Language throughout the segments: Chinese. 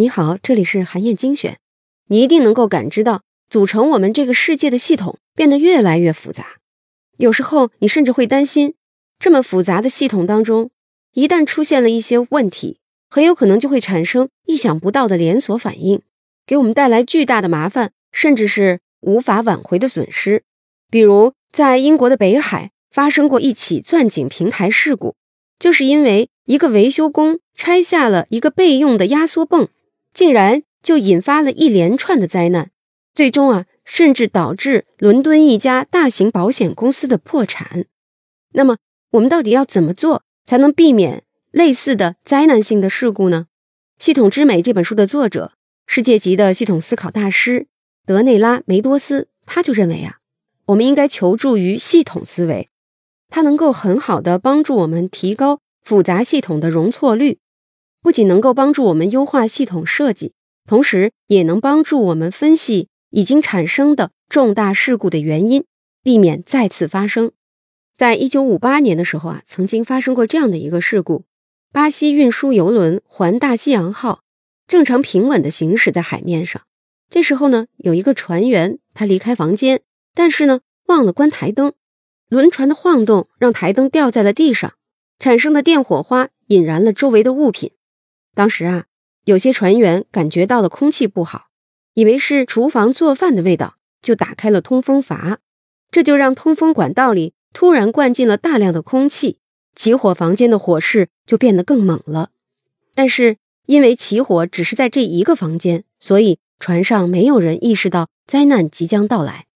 你好，这里是韩燕精选。你一定能够感知到，组成我们这个世界的系统变得越来越复杂。有时候，你甚至会担心，这么复杂的系统当中，一旦出现了一些问题，很有可能就会产生意想不到的连锁反应，给我们带来巨大的麻烦，甚至是无法挽回的损失。比如，在英国的北海发生过一起钻井平台事故，就是因为一个维修工拆下了一个备用的压缩泵。竟然就引发了一连串的灾难，最终啊，甚至导致伦敦一家大型保险公司的破产。那么，我们到底要怎么做才能避免类似的灾难性的事故呢？《系统之美》这本书的作者，世界级的系统思考大师德内拉梅多斯，他就认为啊，我们应该求助于系统思维，它能够很好的帮助我们提高复杂系统的容错率。不仅能够帮助我们优化系统设计，同时也能帮助我们分析已经产生的重大事故的原因，避免再次发生。在一九五八年的时候啊，曾经发生过这样的一个事故：巴西运输油轮“环大西洋号”正常平稳地行驶在海面上，这时候呢，有一个船员他离开房间，但是呢忘了关台灯，轮船的晃动让台灯掉在了地上，产生的电火花引燃了周围的物品。当时啊，有些船员感觉到了空气不好，以为是厨房做饭的味道，就打开了通风阀，这就让通风管道里突然灌进了大量的空气，起火房间的火势就变得更猛了。但是因为起火只是在这一个房间，所以船上没有人意识到灾难即将到来。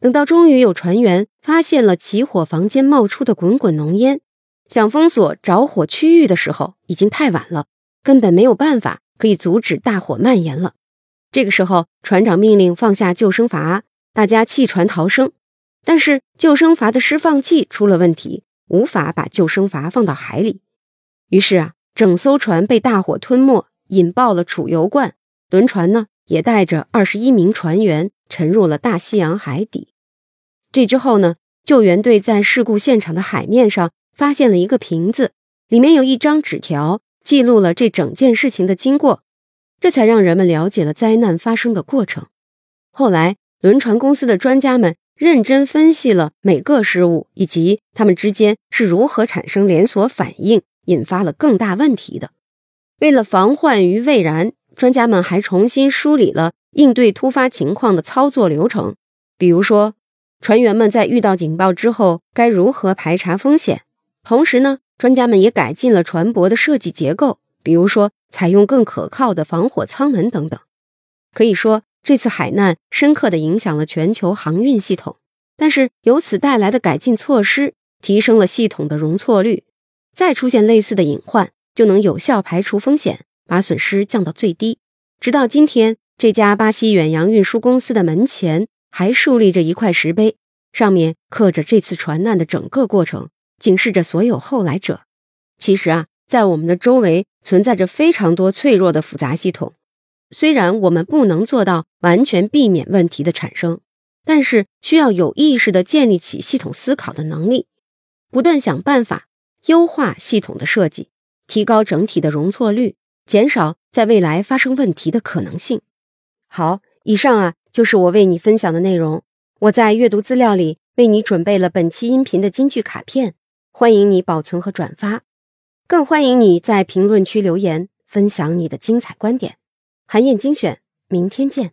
等到终于有船员发现了起火房间冒出的滚滚浓烟，想封锁着火区域的时候，已经太晚了。根本没有办法可以阻止大火蔓延了。这个时候，船长命令放下救生筏，大家弃船逃生。但是救生筏的释放器出了问题，无法把救生筏放到海里。于是啊，整艘船被大火吞没，引爆了储油罐，轮船呢也带着二十一名船员沉入了大西洋海底。这之后呢，救援队在事故现场的海面上发现了一个瓶子，里面有一张纸条。记录了这整件事情的经过，这才让人们了解了灾难发生的过程。后来，轮船公司的专家们认真分析了每个失误以及它们之间是如何产生连锁反应，引发了更大问题的。为了防患于未然，专家们还重新梳理了应对突发情况的操作流程，比如说，船员们在遇到警报之后该如何排查风险。同时呢？专家们也改进了船舶的设计结构，比如说采用更可靠的防火舱门等等。可以说，这次海难深刻地影响了全球航运系统。但是，由此带来的改进措施提升了系统的容错率，再出现类似的隐患，就能有效排除风险，把损失降到最低。直到今天，这家巴西远洋运输公司的门前还竖立着一块石碑，上面刻着这次船难的整个过程。警示着所有后来者。其实啊，在我们的周围存在着非常多脆弱的复杂系统。虽然我们不能做到完全避免问题的产生，但是需要有意识地建立起系统思考的能力，不断想办法优化系统的设计，提高整体的容错率，减少在未来发生问题的可能性。好，以上啊就是我为你分享的内容。我在阅读资料里为你准备了本期音频的金句卡片。欢迎你保存和转发，更欢迎你在评论区留言分享你的精彩观点。韩燕精选，明天见。